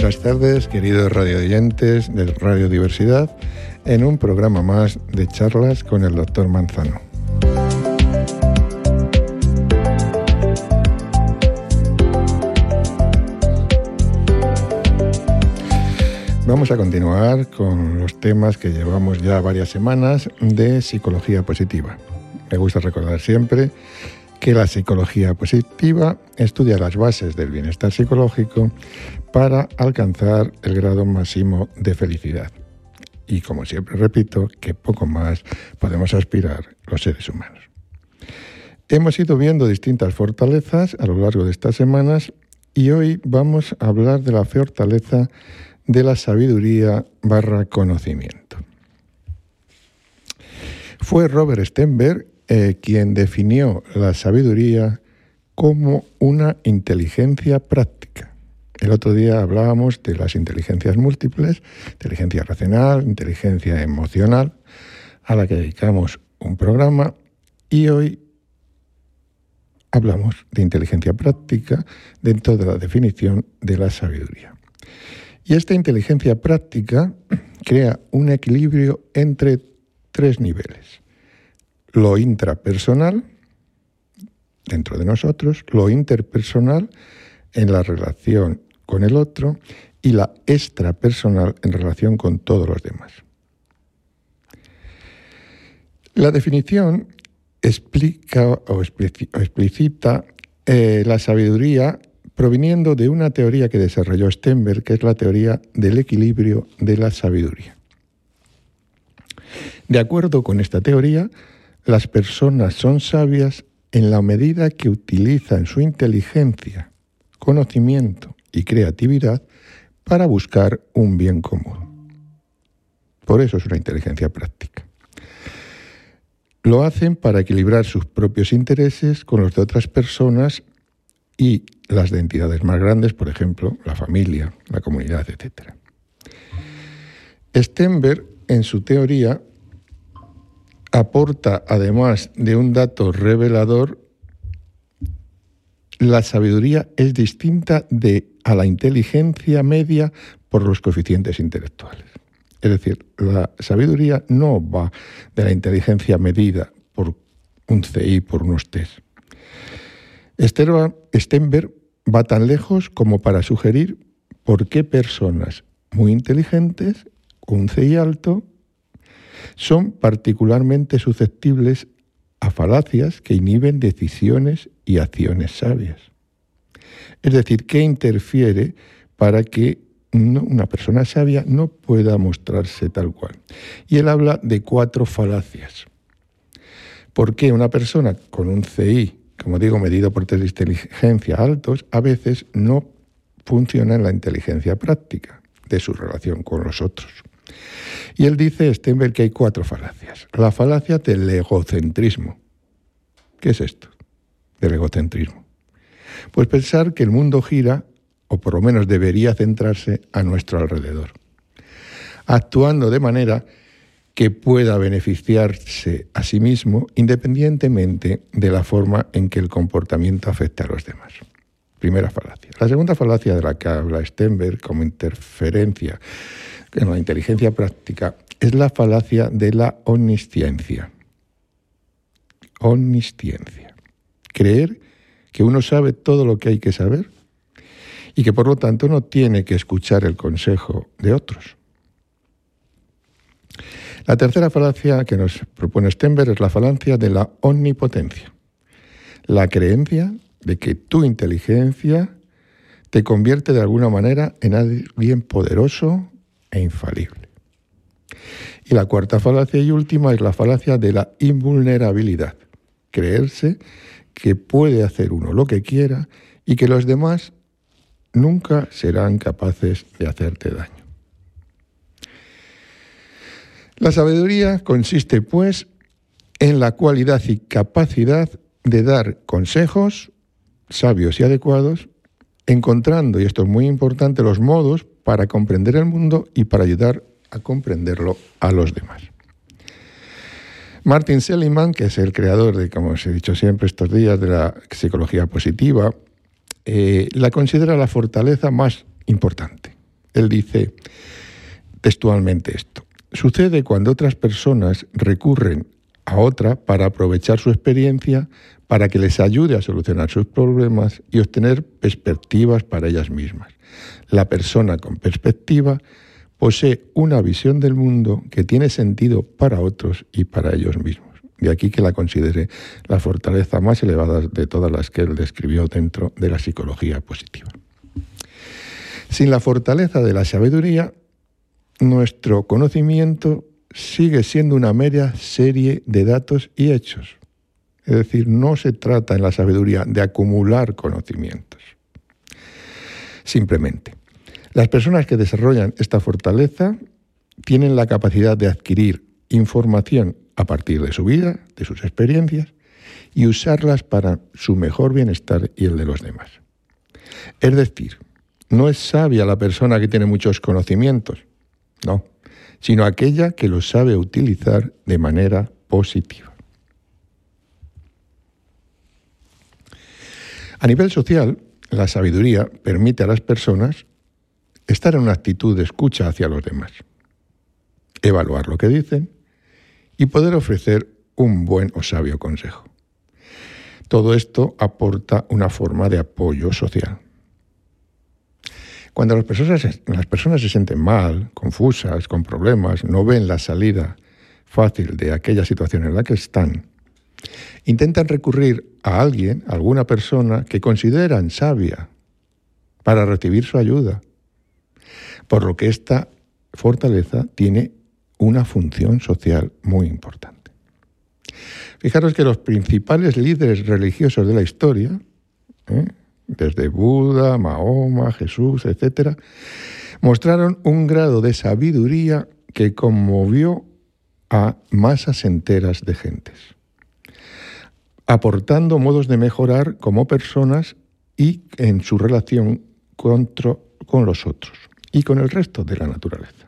Buenas tardes, queridos radioyentes de Radio Diversidad, en un programa más de charlas con el doctor Manzano. Vamos a continuar con los temas que llevamos ya varias semanas de psicología positiva. Me gusta recordar siempre que la psicología positiva estudia las bases del bienestar psicológico para alcanzar el grado máximo de felicidad. Y como siempre repito, que poco más podemos aspirar los seres humanos. Hemos ido viendo distintas fortalezas a lo largo de estas semanas y hoy vamos a hablar de la fortaleza de la sabiduría barra conocimiento. Fue Robert Stenberg eh, quien definió la sabiduría como una inteligencia práctica. El otro día hablábamos de las inteligencias múltiples, inteligencia racional, inteligencia emocional, a la que dedicamos un programa, y hoy hablamos de inteligencia práctica dentro de la definición de la sabiduría. Y esta inteligencia práctica crea un equilibrio entre tres niveles lo intrapersonal dentro de nosotros, lo interpersonal en la relación con el otro y la extrapersonal en relación con todos los demás. La definición explica o explicita eh, la sabiduría proviniendo de una teoría que desarrolló Stenberg, que es la teoría del equilibrio de la sabiduría. De acuerdo con esta teoría, las personas son sabias en la medida que utilizan su inteligencia, conocimiento y creatividad para buscar un bien común. Por eso es una inteligencia práctica. Lo hacen para equilibrar sus propios intereses con los de otras personas y las de entidades más grandes, por ejemplo, la familia, la comunidad, etc. Stenberg, en su teoría, aporta, además de un dato revelador, la sabiduría es distinta de, a la inteligencia media por los coeficientes intelectuales. Es decir, la sabiduría no va de la inteligencia medida por un CI, por unos test. Stenberg va tan lejos como para sugerir por qué personas muy inteligentes, con un CI alto, son particularmente susceptibles a falacias que inhiben decisiones y acciones sabias. Es decir, que interfiere para que una persona sabia no pueda mostrarse tal cual. Y él habla de cuatro falacias. ¿Por qué una persona con un CI, como digo, medido por test de inteligencia altos, a veces no funciona en la inteligencia práctica de su relación con los otros? Y él dice, Stenberg, que hay cuatro falacias. La falacia del egocentrismo. ¿Qué es esto del egocentrismo? Pues pensar que el mundo gira, o por lo menos debería centrarse, a nuestro alrededor, actuando de manera que pueda beneficiarse a sí mismo independientemente de la forma en que el comportamiento afecte a los demás. Primera falacia. La segunda falacia de la que habla Stenberg como interferencia en la inteligencia práctica es la falacia de la omnisciencia. Omnisciencia. Creer que uno sabe todo lo que hay que saber y que por lo tanto no tiene que escuchar el consejo de otros. La tercera falacia que nos propone Stenberg es la falacia de la omnipotencia. La creencia de que tu inteligencia te convierte de alguna manera en alguien poderoso, e infalible. Y la cuarta falacia y última es la falacia de la invulnerabilidad. Creerse que puede hacer uno lo que quiera y que los demás nunca serán capaces de hacerte daño. La sabiduría consiste, pues, en la cualidad y capacidad de dar consejos sabios y adecuados, encontrando, y esto es muy importante, los modos para comprender el mundo y para ayudar a comprenderlo a los demás. Martin Seligman, que es el creador de, como os he dicho siempre estos días, de la psicología positiva, eh, la considera la fortaleza más importante. Él dice textualmente esto. Sucede cuando otras personas recurren a otra para aprovechar su experiencia, para que les ayude a solucionar sus problemas y obtener perspectivas para ellas mismas. La persona con perspectiva posee una visión del mundo que tiene sentido para otros y para ellos mismos. De aquí que la considere la fortaleza más elevada de todas las que él describió dentro de la psicología positiva. Sin la fortaleza de la sabiduría, nuestro conocimiento sigue siendo una mera serie de datos y hechos. Es decir, no se trata en la sabiduría de acumular conocimientos. Simplemente, las personas que desarrollan esta fortaleza tienen la capacidad de adquirir información a partir de su vida, de sus experiencias, y usarlas para su mejor bienestar y el de los demás. Es decir, no es sabia la persona que tiene muchos conocimientos, no, sino aquella que los sabe utilizar de manera positiva. A nivel social, la sabiduría permite a las personas estar en una actitud de escucha hacia los demás, evaluar lo que dicen y poder ofrecer un buen o sabio consejo. Todo esto aporta una forma de apoyo social. Cuando las personas, se sienten mal, confusas, con problemas, no ven la salida fácil de aquella situación en la que están, intentan recurrir a alguien, a alguna persona que consideran sabia para recibir su ayuda. Por lo que esta fortaleza tiene una función social muy importante. Fijaros que los principales líderes religiosos de la historia, ¿eh? Desde Buda, Mahoma, Jesús, etc., mostraron un grado de sabiduría que conmovió a masas enteras de gentes, aportando modos de mejorar como personas y en su relación con los otros y con el resto de la naturaleza.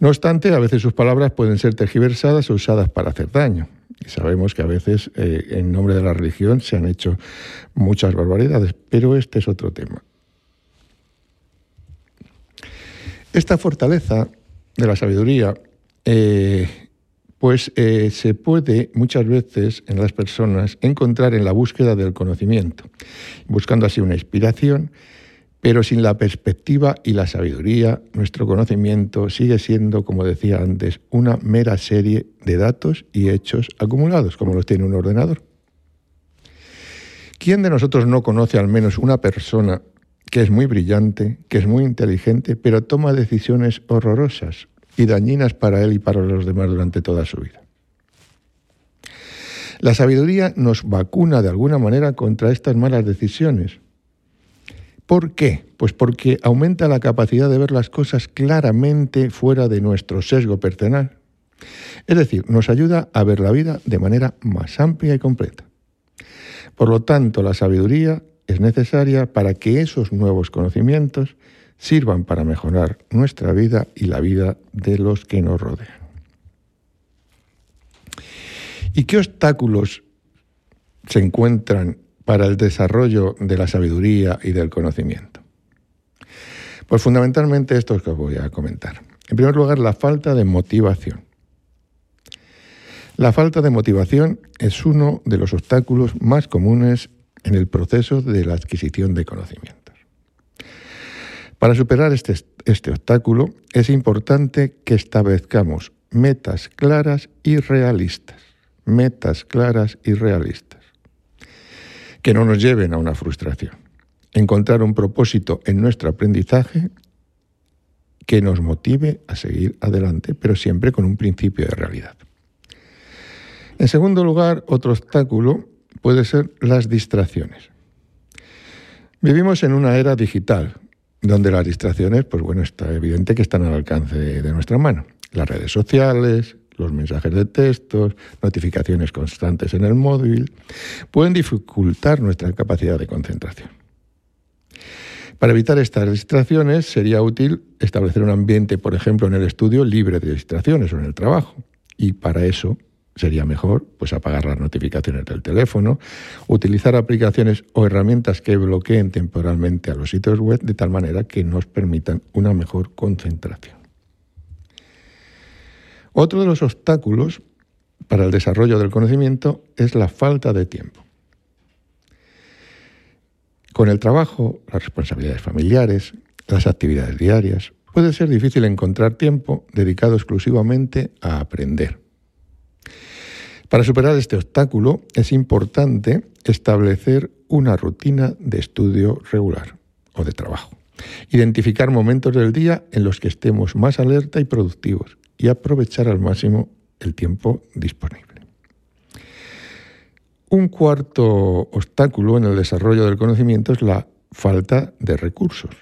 No obstante, a veces sus palabras pueden ser tergiversadas o usadas para hacer daño. Sabemos que a veces eh, en nombre de la religión se han hecho muchas barbaridades, pero este es otro tema. Esta fortaleza de la sabiduría, eh, pues eh, se puede muchas veces en las personas encontrar en la búsqueda del conocimiento, buscando así una inspiración pero sin la perspectiva y la sabiduría, nuestro conocimiento sigue siendo, como decía antes, una mera serie de datos y hechos acumulados, como los tiene un ordenador. ¿Quién de nosotros no conoce al menos una persona que es muy brillante, que es muy inteligente, pero toma decisiones horrorosas y dañinas para él y para los demás durante toda su vida? La sabiduría nos vacuna de alguna manera contra estas malas decisiones, ¿Por qué? Pues porque aumenta la capacidad de ver las cosas claramente fuera de nuestro sesgo personal. Es decir, nos ayuda a ver la vida de manera más amplia y completa. Por lo tanto, la sabiduría es necesaria para que esos nuevos conocimientos sirvan para mejorar nuestra vida y la vida de los que nos rodean. ¿Y qué obstáculos se encuentran para el desarrollo de la sabiduría y del conocimiento? Pues fundamentalmente esto es que os voy a comentar. En primer lugar, la falta de motivación. La falta de motivación es uno de los obstáculos más comunes en el proceso de la adquisición de conocimientos. Para superar este, este obstáculo es importante que establezcamos metas claras y realistas. Metas claras y realistas que no nos lleven a una frustración. Encontrar un propósito en nuestro aprendizaje que nos motive a seguir adelante, pero siempre con un principio de realidad. En segundo lugar, otro obstáculo puede ser las distracciones. Vivimos en una era digital, donde las distracciones, pues bueno, está evidente que están al alcance de nuestra mano. Las redes sociales, los mensajes de textos, notificaciones constantes en el móvil, pueden dificultar nuestra capacidad de concentración. Para evitar estas distracciones sería útil establecer un ambiente, por ejemplo, en el estudio libre de distracciones o en el trabajo. Y para eso Sería mejor pues apagar las notificaciones del teléfono, utilizar aplicaciones o herramientas que bloqueen temporalmente a los sitios web de tal manera que nos permitan una mejor concentración. Otro de los obstáculos para el desarrollo del conocimiento es la falta de tiempo. Con el trabajo, las responsabilidades familiares, las actividades diarias, puede ser difícil encontrar tiempo dedicado exclusivamente a aprender. Para superar este obstáculo es importante establecer una rutina de estudio regular o de trabajo. Identificar momentos del día en los que estemos más alerta y productivos y aprovechar al máximo el tiempo disponible. Un cuarto obstáculo en el desarrollo del conocimiento es la falta de recursos.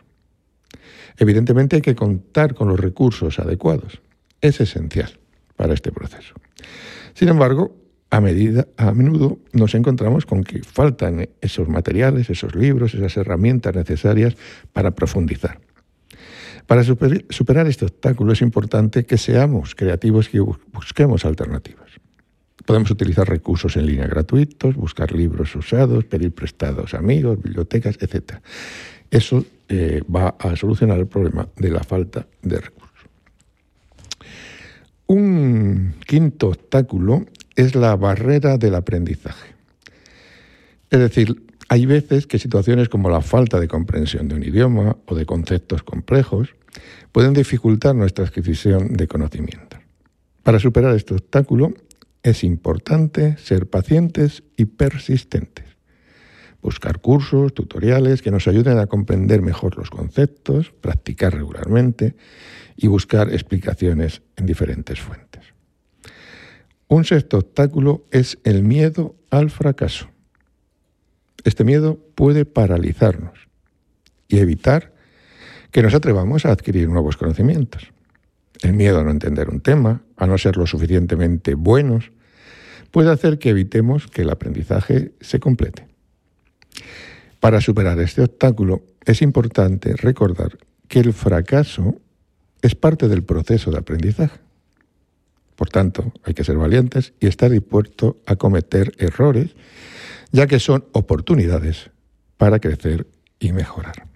Evidentemente hay que contar con los recursos adecuados. Es esencial para este proceso. Sin embargo, a, medida, a menudo nos encontramos con que faltan esos materiales, esos libros, esas herramientas necesarias para profundizar. Para superar este obstáculo es importante que seamos creativos y busquemos alternativas. Podemos utilizar recursos en línea gratuitos, buscar libros usados, pedir prestados a amigos, bibliotecas, etc. Eso eh, va a solucionar el problema de la falta de recursos. Un quinto obstáculo es la barrera del aprendizaje. Es decir, hay veces que situaciones como la falta de comprensión de un idioma o de conceptos complejos pueden dificultar nuestra adquisición de conocimiento. Para superar este obstáculo es importante ser pacientes y persistentes. Buscar cursos, tutoriales que nos ayuden a comprender mejor los conceptos, practicar regularmente y buscar explicaciones en diferentes fuentes. Un sexto obstáculo es el miedo al fracaso. Este miedo puede paralizarnos y evitar que nos atrevamos a adquirir nuevos conocimientos. El miedo a no entender un tema, a no ser lo suficientemente buenos, puede hacer que evitemos que el aprendizaje se complete. Para superar este obstáculo es importante recordar que el fracaso es parte del proceso de aprendizaje. Por tanto, hay que ser valientes y estar dispuesto a cometer errores, ya que son oportunidades para crecer y mejorar.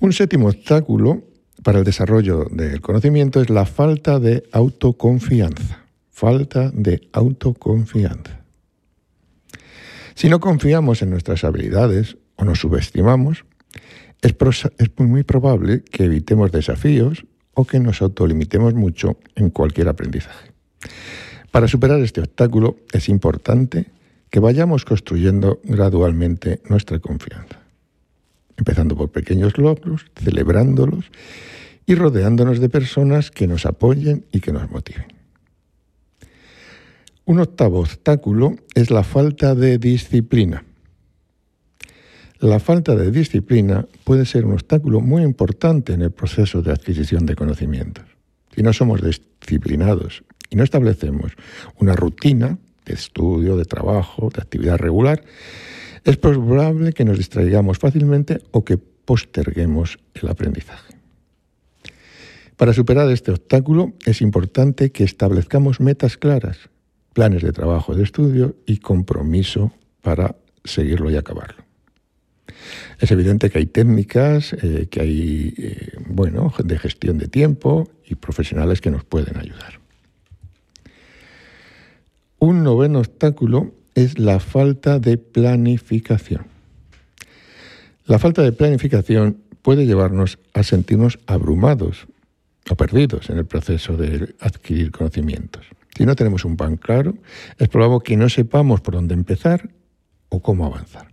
Un séptimo obstáculo para el desarrollo del conocimiento es la falta de autoconfianza. Falta de autoconfianza. Si no confiamos en nuestras habilidades o nos subestimamos, es, muy probable que evitemos desafíos o que nos autolimitemos mucho en cualquier aprendizaje. Para superar este obstáculo es importante que vayamos construyendo gradualmente nuestra confianza, empezando por pequeños logros, celebrándolos y rodeándonos de personas que nos apoyen y que nos motiven. Un octavo obstáculo es la falta de disciplina. La falta de disciplina puede ser un obstáculo muy importante en el proceso de adquisición de conocimientos. Si no somos disciplinados y no establecemos una rutina de estudio, de trabajo, de actividad regular, es probable que nos distraigamos fácilmente o que posterguemos el aprendizaje. Para superar este obstáculo es importante que establezcamos metas claras, planes de trabajo de estudio y compromiso para seguirlo y acabarlo. Es evidente que hay técnicas, eh, que hay, eh, bueno, de gestión de tiempo y profesionales que nos pueden ayudar. Un noveno obstáculo es la falta de planificación. La falta de planificación puede llevarnos a sentirnos abrumados o perdidos en el proceso de adquirir conocimientos. Si no tenemos un plan claro, es probable que no sepamos por dónde empezar o cómo avanzar.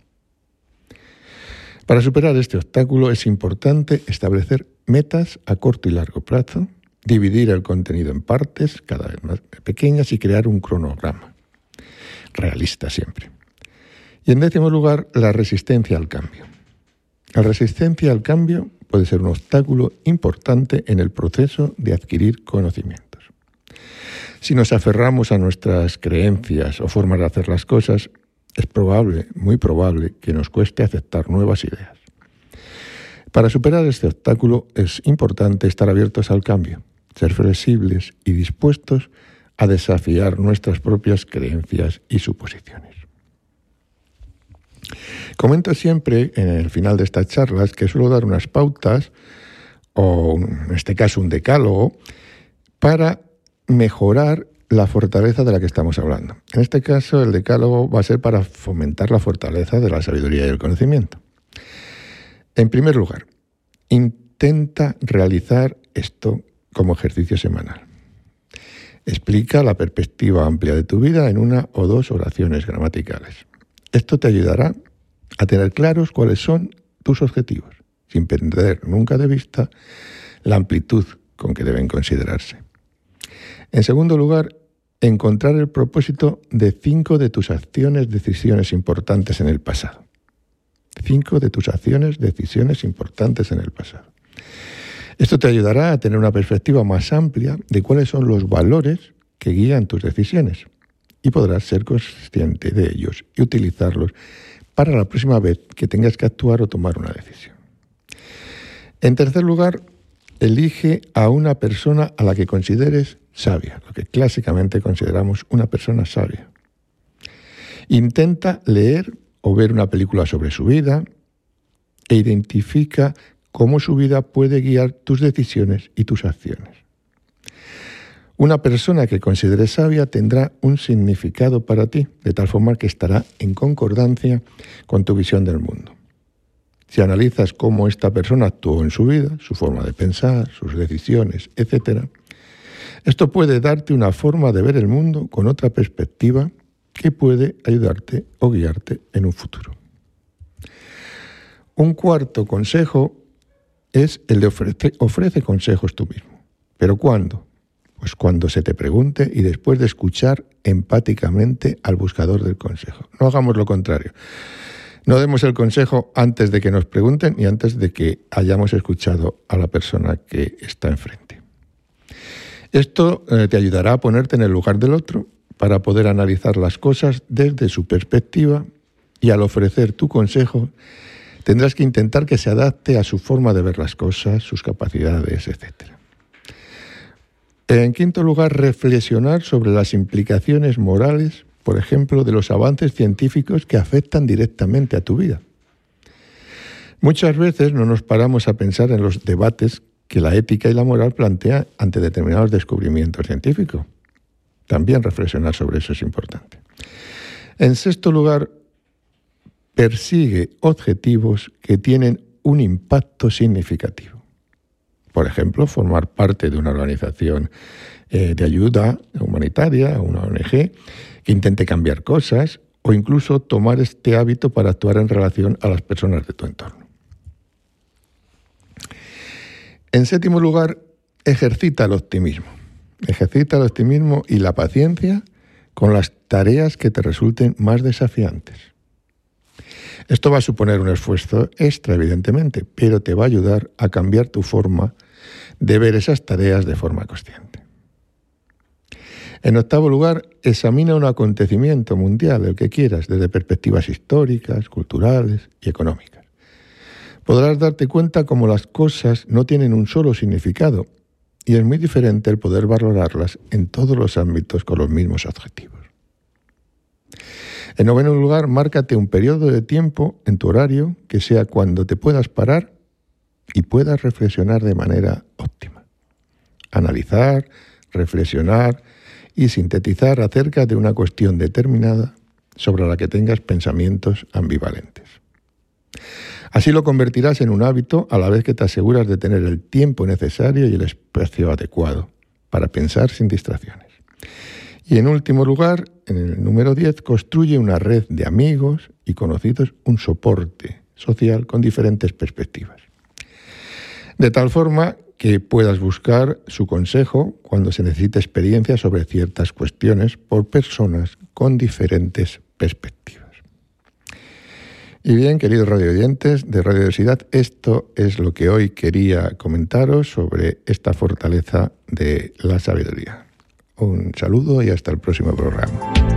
Para superar este obstáculo es importante establecer metas a corto y largo plazo, dividir el contenido en partes cada vez más pequeñas y crear un cronograma, realista siempre. Y en décimo lugar, la resistencia al cambio. La resistencia al cambio puede ser un obstáculo importante en el proceso de adquirir conocimientos. Si nos aferramos a nuestras creencias o formas de hacer las cosas, es probable, muy probable, que nos cueste aceptar nuevas ideas. Para superar este obstáculo es importante estar abiertos al cambio ser flexibles y dispuestos a desafiar nuestras propias creencias y suposiciones. Comento siempre en el final de estas charlas que suelo dar unas pautas, o en este caso un decálogo, para mejorar la fortaleza de la que estamos hablando. En este caso, el decálogo va a ser para fomentar la fortaleza de la sabiduría y el conocimiento. En primer lugar, intenta realizar esto como ejercicio semanal. Explica la perspectiva amplia de tu vida en una o dos oraciones gramaticales. Esto te ayudará a tener claros cuáles son tus objetivos, sin perder nunca de vista la amplitud con que deben considerarse. En segundo lugar, encontrar el propósito de cinco de tus acciones, decisiones importantes en el pasado. Cinco de tus acciones, decisiones importantes en el pasado. Esto te ayudará a tener una perspectiva más amplia de cuáles son los valores que guían tus decisiones y podrás ser consciente de ellos y utilizarlos para la próxima vez que tengas que actuar o tomar una decisión. En tercer lugar, elige a una persona a la que consideres sabia, lo que clásicamente consideramos una persona sabia. Intenta leer o ver una película sobre su vida e identifica cómo su vida puede guiar tus decisiones y tus acciones. Una persona que consideres sabia tendrá un significado para ti, de tal forma que estará en concordancia con tu visión del mundo. Si analizas cómo esta persona actuó en su vida, su forma de pensar, sus decisiones, etc., esto puede darte una forma de ver el mundo con otra perspectiva que puede ayudarte o guiarte en un futuro. Un cuarto consejo es el de ofrece, ofrece consejos tú mismo. ¿Pero cuándo? Pues cuando se te pregunte y después de escuchar empáticamente al buscador del consejo. No hagamos lo contrario. No demos el consejo antes de que nos pregunten y antes de que hayamos escuchado a la persona que está enfrente. Esto eh, te ayudará a ponerte en el lugar del otro para poder analizar las cosas desde su perspectiva y al ofrecer tu consejo tendrás que intentar que se adapte a su forma de ver las cosas, sus capacidades, etc. En quinto lugar, reflexionar sobre las implicaciones morales, por ejemplo, de los avances científicos que afectan directamente a tu vida. Muchas veces no nos paramos a pensar en los debates que la ética y la moral plantea ante determinados descubrimientos científicos. También reflexionar sobre eso es importante. En sexto lugar, persigue objetivos que tienen un impacto significativo. Por ejemplo, formar parte de una organización eh, de ayuda humanitaria, una ONG, que intente cambiar cosas o incluso tomar este hábito para actuar en relación a las personas de tu entorno. En séptimo lugar, ejercita el optimismo. Ejercita el optimismo y la paciencia con las tareas que te resulten más desafiantes. Esto va a suponer un esfuerzo extra, evidentemente, pero te va a ayudar a cambiar tu forma de ver esas tareas de forma consciente. En octavo lugar, examina un acontecimiento mundial, el que quieras, desde perspectivas históricas, culturales y económicas. Podrás darte cuenta cómo las cosas no tienen un solo significado y es muy diferente el poder valorarlas en todos los ámbitos con los mismos objetivos. En noveno lugar, márcate un periodo de tiempo en tu horario que sea cuando te puedas parar y puedas reflexionar de manera óptima. Analizar, reflexionar y sintetizar acerca de una cuestión determinada sobre la que tengas pensamientos ambivalentes. Así lo convertirás en un hábito a la vez que te aseguras de tener el tiempo necesario y el espacio adecuado para pensar sin distracciones. Y en último lugar, en el número 10, construye una red de amigos y conocidos, un soporte social con diferentes perspectivas. De tal forma que puedas buscar su consejo cuando se necesite experiencia sobre ciertas cuestiones por personas con diferentes perspectivas. Y bien, queridos radioyentes de Radiodiversidad, esto es lo que hoy quería comentaros sobre esta fortaleza de la sabiduría. Un saludo y hasta el próximo programa.